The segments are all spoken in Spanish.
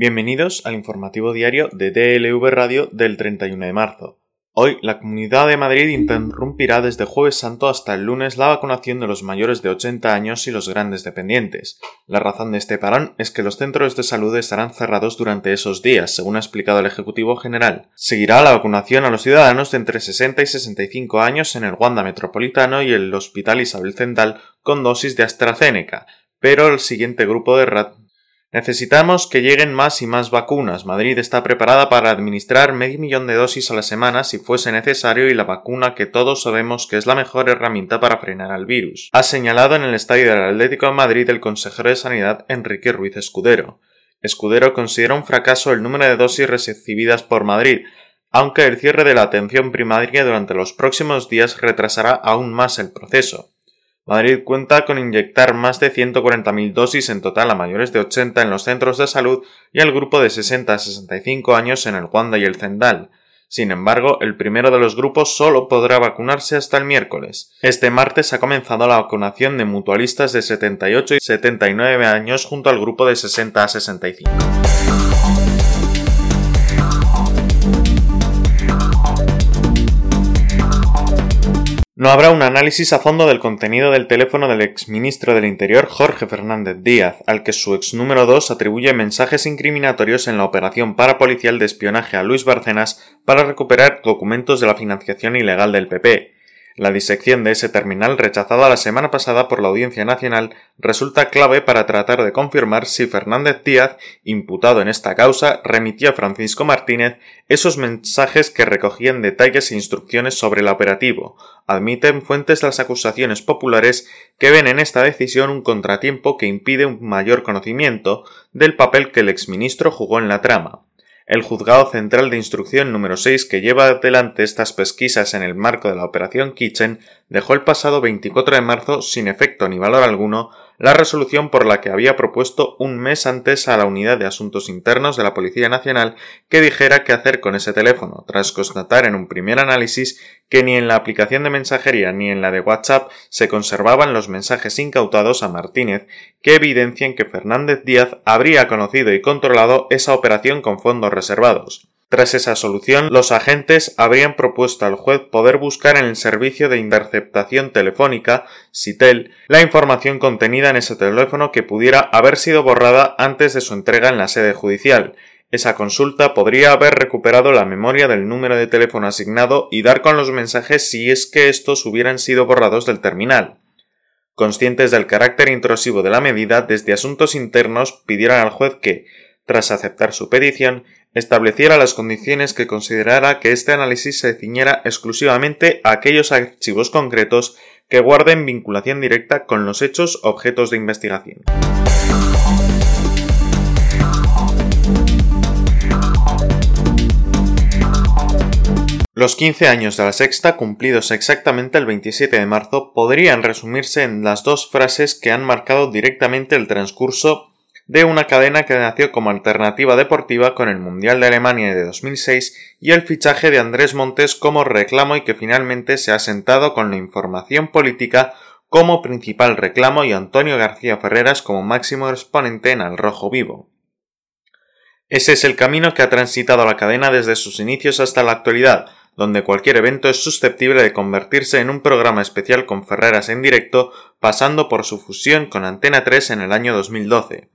Bienvenidos al informativo diario de DLV Radio del 31 de marzo. Hoy, la Comunidad de Madrid interrumpirá desde jueves santo hasta el lunes la vacunación de los mayores de 80 años y los grandes dependientes. La razón de este parón es que los centros de salud estarán cerrados durante esos días, según ha explicado el Ejecutivo General. Seguirá la vacunación a los ciudadanos de entre 60 y 65 años en el Wanda Metropolitano y el Hospital Isabel Central con dosis de AstraZeneca, pero el siguiente grupo de Necesitamos que lleguen más y más vacunas. Madrid está preparada para administrar medio millón de dosis a la semana si fuese necesario y la vacuna que todos sabemos que es la mejor herramienta para frenar al virus. Ha señalado en el estadio del Atlético de Madrid el consejero de Sanidad Enrique Ruiz Escudero. Escudero considera un fracaso el número de dosis recibidas por Madrid, aunque el cierre de la atención primaria durante los próximos días retrasará aún más el proceso. Madrid cuenta con inyectar más de 140.000 dosis en total a mayores de 80 en los centros de salud y al grupo de 60 a 65 años en el Wanda y el Zendal. Sin embargo, el primero de los grupos solo podrá vacunarse hasta el miércoles. Este martes ha comenzado la vacunación de mutualistas de 78 y 79 años junto al grupo de 60 a 65. No habrá un análisis a fondo del contenido del teléfono del exministro del Interior Jorge Fernández Díaz, al que su ex número 2 atribuye mensajes incriminatorios en la operación parapolicial de espionaje a Luis Barcenas para recuperar documentos de la financiación ilegal del PP. La disección de ese terminal, rechazada la semana pasada por la Audiencia Nacional, resulta clave para tratar de confirmar si Fernández Díaz, imputado en esta causa, remitió a Francisco Martínez esos mensajes que recogían detalles e instrucciones sobre el operativo. Admiten fuentes las acusaciones populares que ven en esta decisión un contratiempo que impide un mayor conocimiento del papel que el exministro jugó en la trama. El Juzgado Central de Instrucción número 6 que lleva adelante estas pesquisas en el marco de la Operación Kitchen dejó el pasado 24 de marzo sin efecto ni valor alguno la resolución por la que había propuesto un mes antes a la Unidad de Asuntos Internos de la Policía Nacional que dijera qué hacer con ese teléfono, tras constatar en un primer análisis que ni en la aplicación de mensajería ni en la de WhatsApp se conservaban los mensajes incautados a Martínez que evidencian que Fernández Díaz habría conocido y controlado esa operación con fondos reservados. Tras esa solución, los agentes habrían propuesto al juez poder buscar en el servicio de interceptación telefónica, SITEL, la información contenida en ese teléfono que pudiera haber sido borrada antes de su entrega en la sede judicial. Esa consulta podría haber recuperado la memoria del número de teléfono asignado y dar con los mensajes si es que estos hubieran sido borrados del terminal. Conscientes del carácter intrusivo de la medida, desde Asuntos Internos pidieron al juez que, tras aceptar su petición, estableciera las condiciones que considerara que este análisis se ciñera exclusivamente a aquellos archivos concretos que guarden vinculación directa con los hechos objetos de investigación. Los 15 años de la sexta, cumplidos exactamente el 27 de marzo, podrían resumirse en las dos frases que han marcado directamente el transcurso de una cadena que nació como alternativa deportiva con el Mundial de Alemania de 2006 y el fichaje de Andrés Montes como reclamo y que finalmente se ha sentado con la información política como principal reclamo y Antonio García Ferreras como máximo exponente en el rojo vivo. Ese es el camino que ha transitado la cadena desde sus inicios hasta la actualidad, donde cualquier evento es susceptible de convertirse en un programa especial con Ferreras en directo, pasando por su fusión con Antena 3 en el año 2012.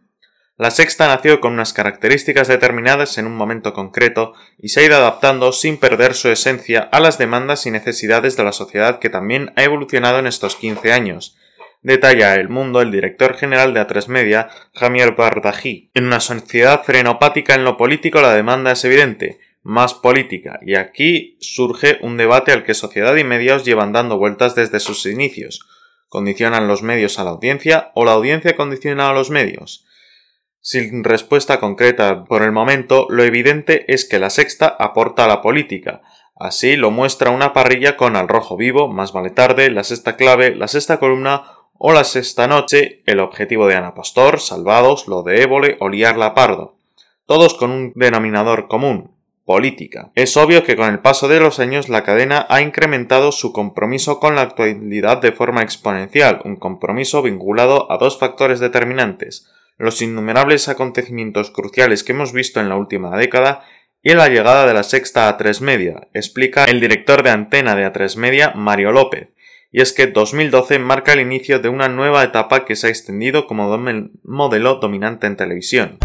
La sexta nació con unas características determinadas en un momento concreto y se ha ido adaptando sin perder su esencia a las demandas y necesidades de la sociedad que también ha evolucionado en estos 15 años. Detalla El Mundo el director general de A3 Media, Javier Bardají. En una sociedad frenopática en lo político la demanda es evidente, más política, y aquí surge un debate al que sociedad y medios llevan dando vueltas desde sus inicios. ¿Condicionan los medios a la audiencia o la audiencia condiciona a los medios? Sin respuesta concreta por el momento, lo evidente es que la sexta aporta a la política. Así lo muestra una parrilla con Al Rojo Vivo, Más vale tarde, La Sexta Clave, La Sexta Columna o La Sexta Noche, El Objetivo de Ana Pastor, Salvados, Lo de Évole o Liarla Pardo. Todos con un denominador común, política. Es obvio que con el paso de los años la cadena ha incrementado su compromiso con la actualidad de forma exponencial, un compromiso vinculado a dos factores determinantes los innumerables acontecimientos cruciales que hemos visto en la última década y la llegada de la sexta A3 Media, explica el director de antena de A3 Media, Mario López, y es que 2012 marca el inicio de una nueva etapa que se ha extendido como modelo dominante en televisión.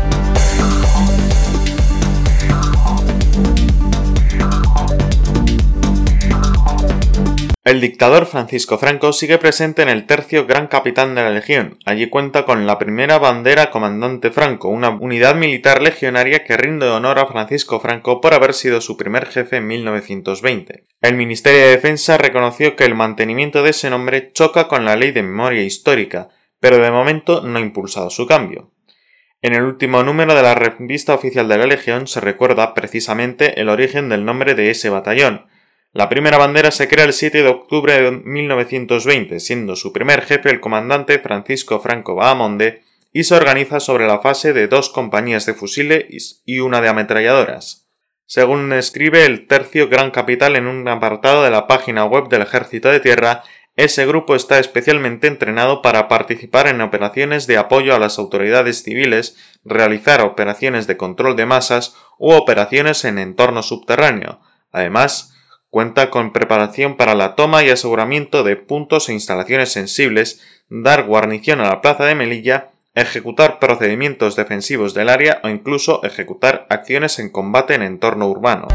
El dictador Francisco Franco sigue presente en el tercio Gran Capitán de la Legión. Allí cuenta con la primera bandera Comandante Franco, una unidad militar legionaria que rinde honor a Francisco Franco por haber sido su primer jefe en 1920. El Ministerio de Defensa reconoció que el mantenimiento de ese nombre choca con la ley de memoria histórica, pero de momento no ha impulsado su cambio. En el último número de la revista oficial de la Legión se recuerda precisamente el origen del nombre de ese batallón, la primera bandera se crea el 7 de octubre de 1920, siendo su primer jefe el comandante Francisco Franco Bahamonde, y se organiza sobre la fase de dos compañías de fusiles y una de ametralladoras. Según escribe el tercio Gran Capital en un apartado de la página web del Ejército de Tierra, ese grupo está especialmente entrenado para participar en operaciones de apoyo a las autoridades civiles, realizar operaciones de control de masas u operaciones en entorno subterráneo. Además, Cuenta con preparación para la toma y aseguramiento de puntos e instalaciones sensibles, dar guarnición a la plaza de Melilla, ejecutar procedimientos defensivos del área o incluso ejecutar acciones en combate en entorno urbano.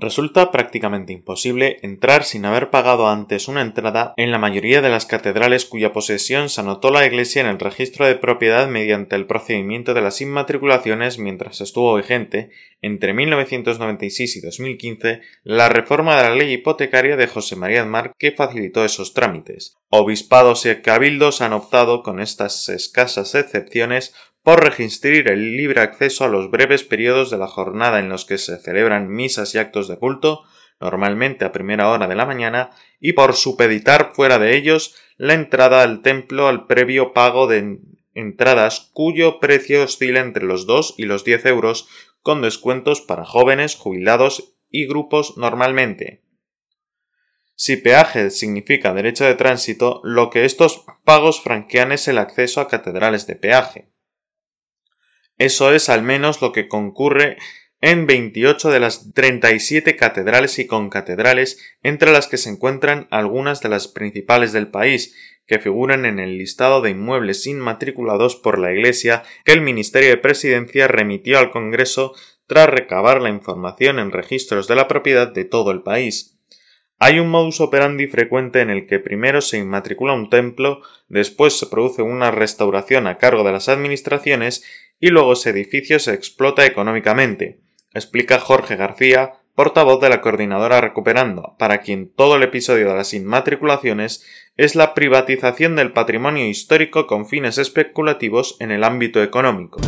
Resulta prácticamente imposible entrar sin haber pagado antes una entrada en la mayoría de las catedrales cuya posesión se anotó la Iglesia en el registro de propiedad mediante el procedimiento de las inmatriculaciones mientras estuvo vigente, entre 1996 y 2015, la reforma de la ley hipotecaria de José María Aznar que facilitó esos trámites. Obispados y cabildos han optado, con estas escasas excepciones, por registrar el libre acceso a los breves periodos de la jornada en los que se celebran misas y actos de culto, normalmente a primera hora de la mañana, y por supeditar fuera de ellos la entrada al templo al previo pago de entradas cuyo precio oscila entre los 2 y los 10 euros, con descuentos para jóvenes, jubilados y grupos normalmente. Si peaje significa derecho de tránsito, lo que estos pagos franquean es el acceso a catedrales de peaje. Eso es al menos lo que concurre en 28 de las 37 catedrales y concatedrales, entre las que se encuentran algunas de las principales del país, que figuran en el listado de inmuebles inmatriculados por la Iglesia que el Ministerio de Presidencia remitió al Congreso tras recabar la información en registros de la propiedad de todo el país. Hay un modus operandi frecuente en el que primero se inmatricula un templo, después se produce una restauración a cargo de las administraciones y luego ese edificio se explota económicamente, explica Jorge García, portavoz de la coordinadora Recuperando, para quien todo el episodio de las inmatriculaciones es la privatización del patrimonio histórico con fines especulativos en el ámbito económico.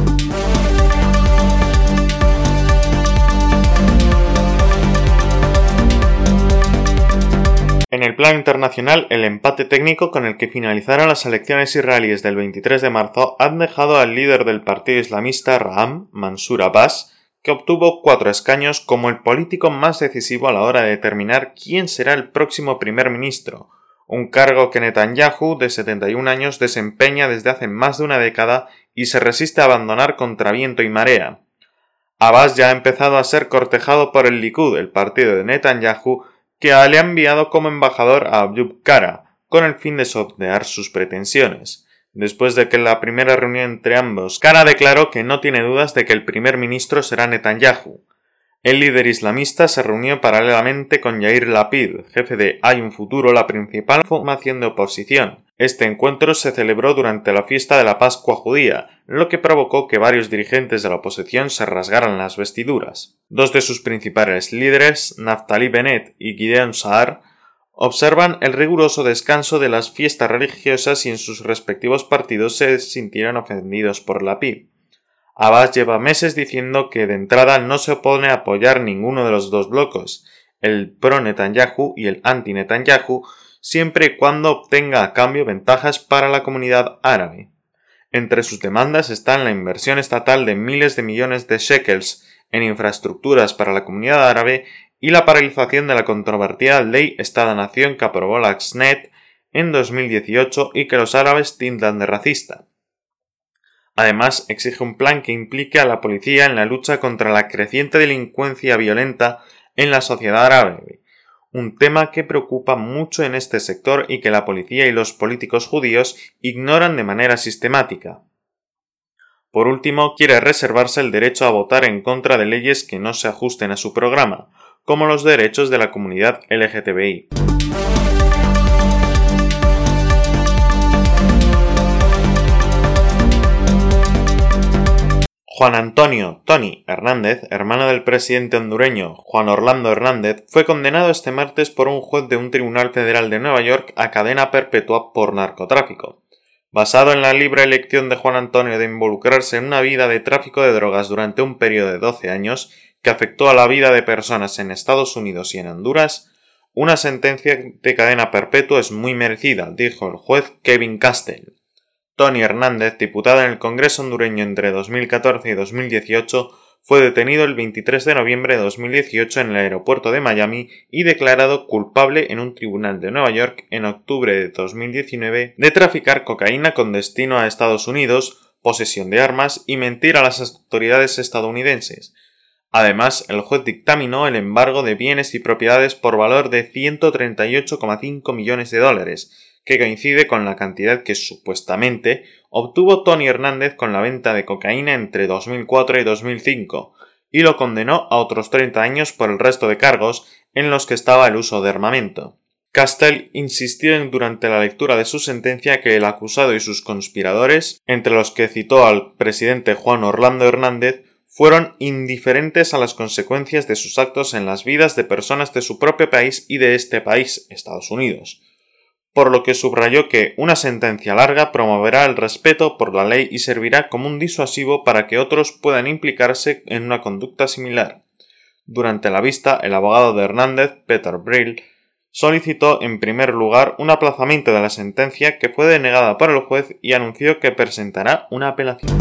En el plano internacional, el empate técnico con el que finalizaron las elecciones israelíes del 23 de marzo han dejado al líder del partido islamista Raham, Mansur Abbas, que obtuvo cuatro escaños como el político más decisivo a la hora de determinar quién será el próximo primer ministro, un cargo que Netanyahu, de 71 años, desempeña desde hace más de una década y se resiste a abandonar contra viento y marea. Abbas ya ha empezado a ser cortejado por el Likud, el partido de Netanyahu, que le ha enviado como embajador a Abyub Kara, con el fin de sondear sus pretensiones. Después de que la primera reunión entre ambos, Kara declaró que no tiene dudas de que el primer ministro será Netanyahu. El líder islamista se reunió paralelamente con Yair Lapid, jefe de Hay un futuro, la principal formación de oposición. Este encuentro se celebró durante la fiesta de la Pascua judía, lo que provocó que varios dirigentes de la oposición se rasgaran las vestiduras. Dos de sus principales líderes, Naftali Bennett y Gideon Saar, observan el riguroso descanso de las fiestas religiosas y en sus respectivos partidos se sintieron ofendidos por Lapid. Abbas lleva meses diciendo que de entrada no se opone a apoyar ninguno de los dos blocos, el pro-Netanyahu y el anti-Netanyahu, siempre y cuando obtenga a cambio ventajas para la comunidad árabe. Entre sus demandas están la inversión estatal de miles de millones de shekels en infraestructuras para la comunidad árabe y la paralización de la controvertida ley Estado-Nación que aprobó la XNET en 2018 y que los árabes tintan de racista. Además, exige un plan que implique a la policía en la lucha contra la creciente delincuencia violenta en la sociedad árabe, un tema que preocupa mucho en este sector y que la policía y los políticos judíos ignoran de manera sistemática. Por último, quiere reservarse el derecho a votar en contra de leyes que no se ajusten a su programa, como los derechos de la comunidad LGTBI. Juan Antonio Tony Hernández, hermano del presidente hondureño Juan Orlando Hernández, fue condenado este martes por un juez de un tribunal federal de Nueva York a cadena perpetua por narcotráfico. Basado en la libre elección de Juan Antonio de involucrarse en una vida de tráfico de drogas durante un periodo de 12 años, que afectó a la vida de personas en Estados Unidos y en Honduras, una sentencia de cadena perpetua es muy merecida, dijo el juez Kevin Castell. Tony Hernández, diputado en el Congreso hondureño entre 2014 y 2018, fue detenido el 23 de noviembre de 2018 en el aeropuerto de Miami y declarado culpable en un tribunal de Nueva York en octubre de 2019 de traficar cocaína con destino a Estados Unidos, posesión de armas y mentir a las autoridades estadounidenses. Además, el juez dictaminó el embargo de bienes y propiedades por valor de 138,5 millones de dólares, que coincide con la cantidad que supuestamente obtuvo Tony Hernández con la venta de cocaína entre 2004 y 2005, y lo condenó a otros 30 años por el resto de cargos en los que estaba el uso de armamento. Castell insistió durante la lectura de su sentencia que el acusado y sus conspiradores, entre los que citó al presidente Juan Orlando Hernández, fueron indiferentes a las consecuencias de sus actos en las vidas de personas de su propio país y de este país, Estados Unidos, por lo que subrayó que una sentencia larga promoverá el respeto por la ley y servirá como un disuasivo para que otros puedan implicarse en una conducta similar. Durante la vista, el abogado de Hernández, Peter Brill, solicitó en primer lugar un aplazamiento de la sentencia que fue denegada por el juez y anunció que presentará una apelación.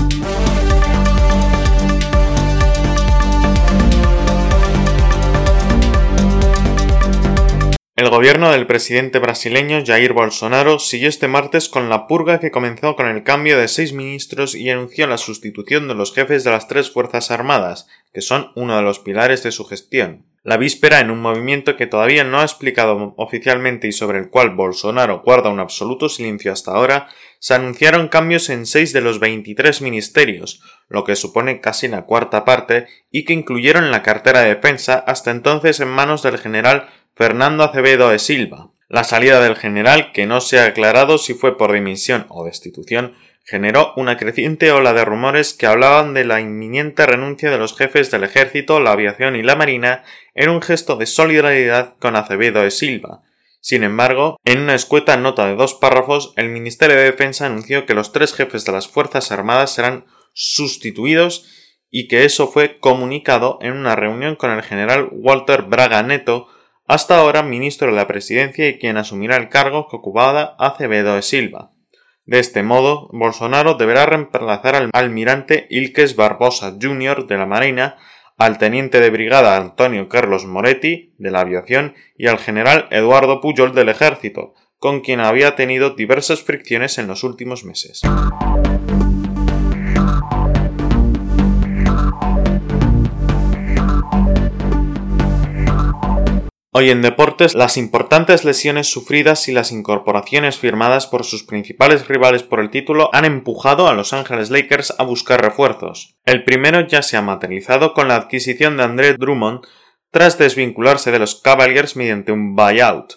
El gobierno del presidente brasileño Jair Bolsonaro siguió este martes con la purga que comenzó con el cambio de seis ministros y anunció la sustitución de los jefes de las tres Fuerzas Armadas, que son uno de los pilares de su gestión. La víspera, en un movimiento que todavía no ha explicado oficialmente y sobre el cual Bolsonaro guarda un absoluto silencio hasta ahora, se anunciaron cambios en seis de los 23 ministerios, lo que supone casi la cuarta parte, y que incluyeron la cartera de defensa hasta entonces en manos del general Fernando Acevedo de Silva. La salida del general, que no se ha aclarado si fue por dimisión o destitución, generó una creciente ola de rumores que hablaban de la inminente renuncia de los jefes del ejército, la aviación y la marina en un gesto de solidaridad con Acevedo de Silva. Sin embargo, en una escueta nota de dos párrafos, el Ministerio de Defensa anunció que los tres jefes de las Fuerzas Armadas serán sustituidos y que eso fue comunicado en una reunión con el general Walter Braga Neto, hasta ahora ministro de la Presidencia y quien asumirá el cargo que ocupaba Acevedo de Silva. De este modo, Bolsonaro deberá reemplazar al almirante Ilques Barbosa Jr. de la Marina, al teniente de brigada Antonio Carlos Moretti de la aviación y al general Eduardo Pujol del ejército, con quien había tenido diversas fricciones en los últimos meses. Hoy en deportes, las importantes lesiones sufridas y las incorporaciones firmadas por sus principales rivales por el título han empujado a Los Ángeles Lakers a buscar refuerzos. El primero ya se ha materializado con la adquisición de André Drummond tras desvincularse de los Cavaliers mediante un buyout,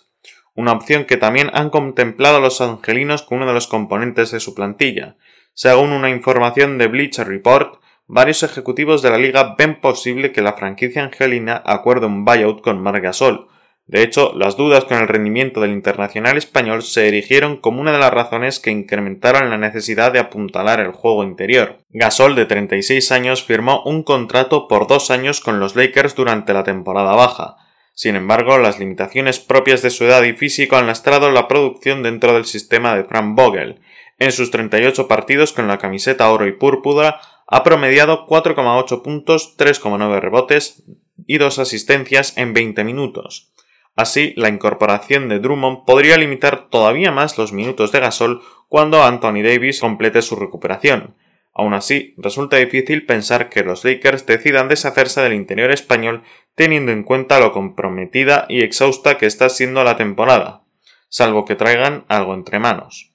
una opción que también han contemplado los angelinos con uno de los componentes de su plantilla. Según una información de Bleacher Report, varios ejecutivos de la liga ven posible que la franquicia angelina acuerde un buyout con Margasol. De hecho, las dudas con el rendimiento del internacional español se erigieron como una de las razones que incrementaron la necesidad de apuntalar el juego interior. Gasol, de 36 años, firmó un contrato por dos años con los Lakers durante la temporada baja. Sin embargo, las limitaciones propias de su edad y físico han lastrado la producción dentro del sistema de Frank Vogel. En sus 38 partidos con la camiseta oro y púrpura ha promediado 4,8 puntos, 3,9 rebotes y 2 asistencias en 20 minutos. Así, la incorporación de Drummond podría limitar todavía más los minutos de Gasol cuando Anthony Davis complete su recuperación. Aún así, resulta difícil pensar que los Lakers decidan deshacerse del interior español teniendo en cuenta lo comprometida y exhausta que está siendo la temporada, salvo que traigan algo entre manos.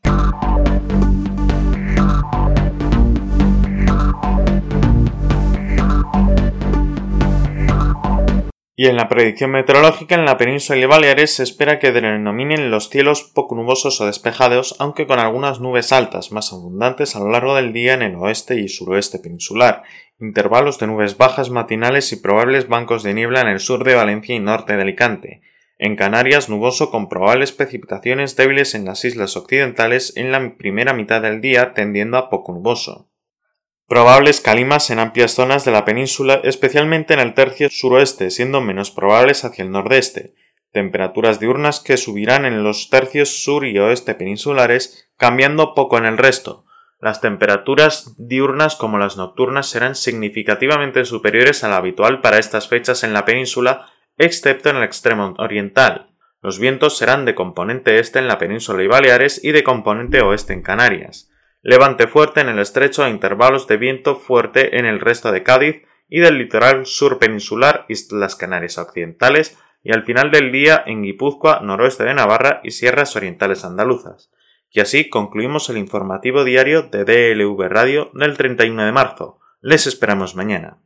Y en la predicción meteorológica en la península de Baleares se espera que denominen los cielos poco nubosos o despejados, aunque con algunas nubes altas más abundantes a lo largo del día en el oeste y suroeste peninsular, intervalos de nubes bajas matinales y probables bancos de niebla en el sur de Valencia y norte de Alicante. En Canarias, nuboso con probables precipitaciones débiles en las islas occidentales en la primera mitad del día tendiendo a poco nuboso. Probables calimas en amplias zonas de la península, especialmente en el tercio suroeste, siendo menos probables hacia el nordeste. Temperaturas diurnas que subirán en los tercios sur y oeste peninsulares, cambiando poco en el resto. Las temperaturas diurnas como las nocturnas serán significativamente superiores a la habitual para estas fechas en la península, excepto en el extremo oriental. Los vientos serán de componente este en la península y Baleares y de componente oeste en Canarias levante fuerte en el estrecho a intervalos de viento fuerte en el resto de Cádiz y del litoral sur peninsular, Islas Canarias Occidentales y al final del día en Guipúzcoa, noroeste de Navarra y sierras orientales andaluzas. Y así concluimos el informativo diario de DLV Radio del 31 de marzo. Les esperamos mañana.